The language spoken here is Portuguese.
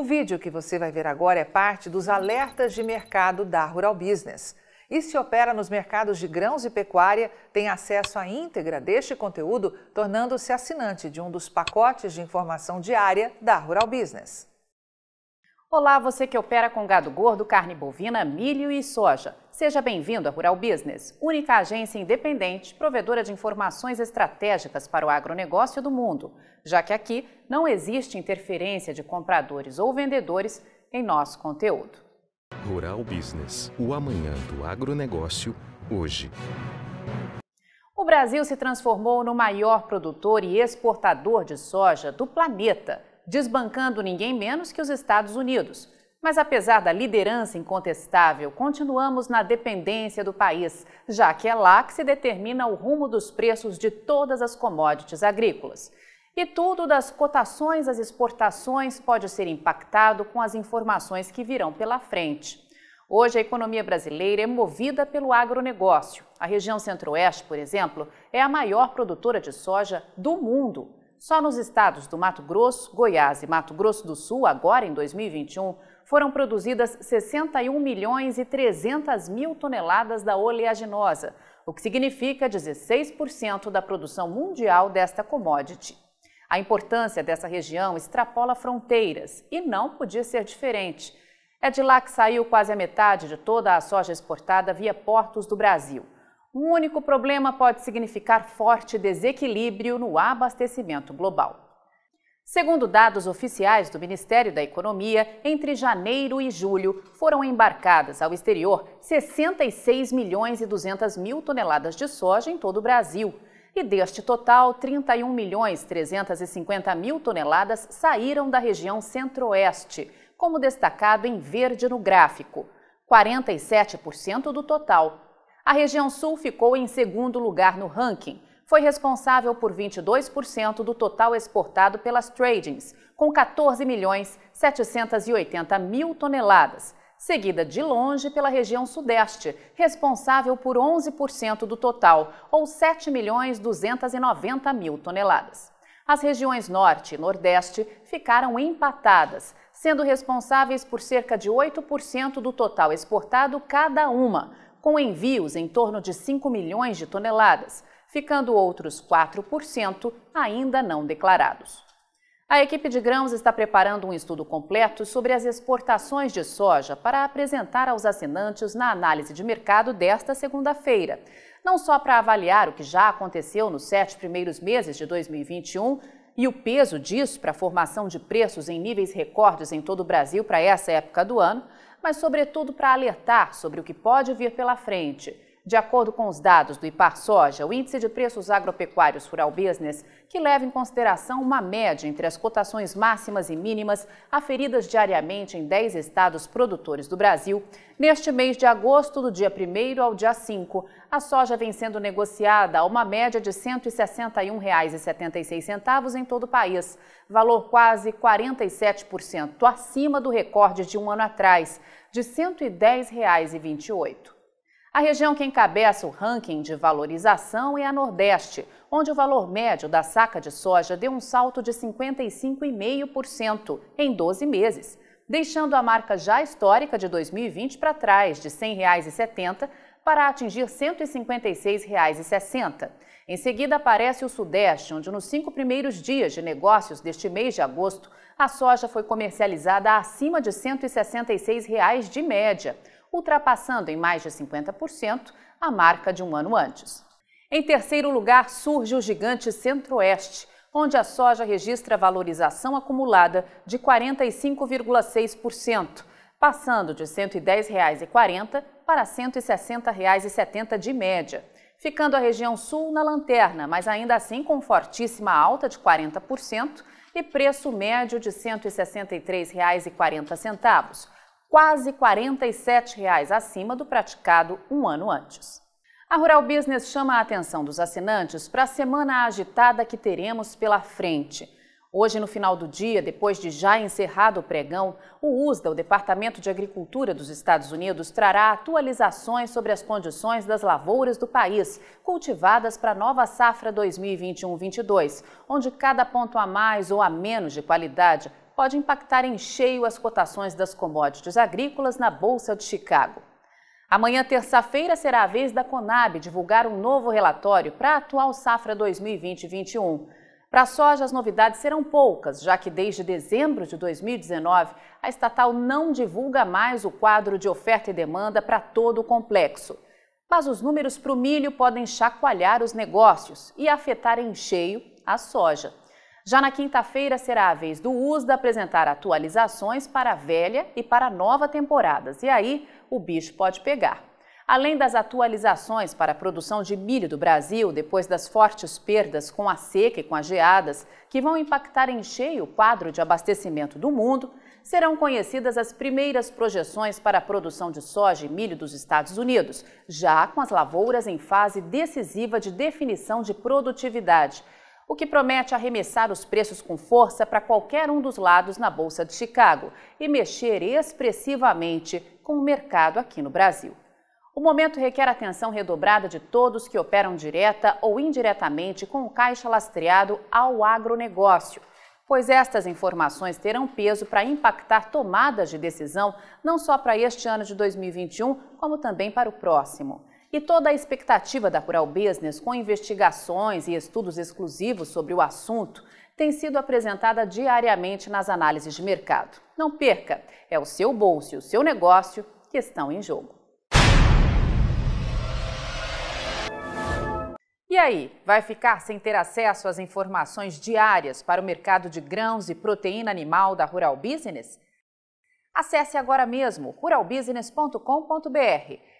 O vídeo que você vai ver agora é parte dos alertas de mercado da Rural Business. E se opera nos mercados de grãos e pecuária, tem acesso à íntegra deste conteúdo, tornando-se assinante de um dos pacotes de informação diária da Rural Business. Olá, você que opera com gado gordo, carne bovina, milho e soja. Seja bem-vindo à Rural Business, única agência independente provedora de informações estratégicas para o agronegócio do mundo, já que aqui não existe interferência de compradores ou vendedores em nosso conteúdo. Rural Business, o amanhã do agronegócio, hoje. O Brasil se transformou no maior produtor e exportador de soja do planeta desbancando ninguém menos que os Estados Unidos. Mas apesar da liderança incontestável, continuamos na dependência do país, já que é lá que se determina o rumo dos preços de todas as commodities agrícolas. E tudo das cotações às exportações pode ser impactado com as informações que virão pela frente. Hoje, a economia brasileira é movida pelo agronegócio. A região Centro-Oeste, por exemplo, é a maior produtora de soja do mundo. Só nos estados do Mato Grosso, Goiás e Mato Grosso do Sul, agora em 2021, foram produzidas 61 milhões e 300 mil toneladas da oleaginosa, o que significa 16% da produção mundial desta commodity. A importância dessa região extrapola fronteiras e não podia ser diferente. É de lá que saiu quase a metade de toda a soja exportada via portos do Brasil. Um único problema pode significar forte desequilíbrio no abastecimento global. Segundo dados oficiais do Ministério da Economia, entre janeiro e julho foram embarcadas ao exterior 66 milhões e 200 mil toneladas de soja em todo o Brasil. E deste total, 31 milhões 350 mil toneladas saíram da região centro-oeste, como destacado em verde no gráfico. 47% do total a região sul ficou em segundo lugar no ranking. Foi responsável por 22% do total exportado pelas tradings, com 14 milhões 780 mil toneladas, seguida de longe pela região sudeste, responsável por 11% do total, ou 7 milhões 290 mil toneladas. As regiões norte e nordeste ficaram empatadas, sendo responsáveis por cerca de 8% do total exportado cada uma, com envios em torno de 5 milhões de toneladas, ficando outros 4% ainda não declarados. A equipe de grãos está preparando um estudo completo sobre as exportações de soja para apresentar aos assinantes na análise de mercado desta segunda-feira. Não só para avaliar o que já aconteceu nos sete primeiros meses de 2021 e o peso disso para a formação de preços em níveis recordes em todo o Brasil para essa época do ano, mas, sobretudo, para alertar sobre o que pode vir pela frente. De acordo com os dados do IPAR Soja, o Índice de Preços Agropecuários Rural Business, que leva em consideração uma média entre as cotações máximas e mínimas aferidas diariamente em 10 estados produtores do Brasil, neste mês de agosto, do dia 1 ao dia 5, a soja vem sendo negociada a uma média de R$ 161,76 em todo o país, valor quase 47% acima do recorde de um ano atrás, de R$ 110,28. A região que encabeça o ranking de valorização é a Nordeste, onde o valor médio da saca de soja deu um salto de 55,5% em 12 meses, deixando a marca já histórica de 2020 para trás, de R$ 100,70 para atingir R$ 156,60. Em seguida aparece o Sudeste, onde nos cinco primeiros dias de negócios deste mês de agosto, a soja foi comercializada acima de R$ 166,00 de média, ultrapassando em mais de 50% a marca de um ano antes. Em terceiro lugar, surge o gigante Centro-Oeste, onde a soja registra valorização acumulada de 45,6%, passando de R$ 110,40 para R$ 160,70 de média, ficando a região sul na lanterna, mas ainda assim com fortíssima alta de 40% e preço médio de R$ 163,40 quase 47 reais acima do praticado um ano antes. A Rural Business chama a atenção dos assinantes para a semana agitada que teremos pela frente. Hoje, no final do dia, depois de já encerrado o pregão, o USDA, o Departamento de Agricultura dos Estados Unidos, trará atualizações sobre as condições das lavouras do país, cultivadas para a nova safra 2021-22, onde cada ponto a mais ou a menos de qualidade pode impactar em cheio as cotações das commodities agrícolas na Bolsa de Chicago. Amanhã, terça-feira, será a vez da Conab divulgar um novo relatório para a atual safra 2020-21. Para a soja, as novidades serão poucas, já que desde dezembro de 2019, a estatal não divulga mais o quadro de oferta e demanda para todo o complexo. Mas os números para o milho podem chacoalhar os negócios e afetar em cheio a soja. Já na quinta-feira será a vez do USDA apresentar atualizações para a velha e para a nova temporadas, e aí o bicho pode pegar. Além das atualizações para a produção de milho do Brasil, depois das fortes perdas com a seca e com as geadas, que vão impactar em cheio o quadro de abastecimento do mundo, serão conhecidas as primeiras projeções para a produção de soja e milho dos Estados Unidos, já com as lavouras em fase decisiva de definição de produtividade, o que promete arremessar os preços com força para qualquer um dos lados na Bolsa de Chicago e mexer expressivamente com o mercado aqui no Brasil. O momento requer atenção redobrada de todos que operam direta ou indiretamente com o caixa lastreado ao agronegócio, pois estas informações terão peso para impactar tomadas de decisão não só para este ano de 2021, como também para o próximo. E toda a expectativa da Rural Business, com investigações e estudos exclusivos sobre o assunto, tem sido apresentada diariamente nas análises de mercado. Não perca, é o seu bolso e o seu negócio que estão em jogo. E aí, vai ficar sem ter acesso às informações diárias para o mercado de grãos e proteína animal da Rural Business? Acesse agora mesmo ruralbusiness.com.br.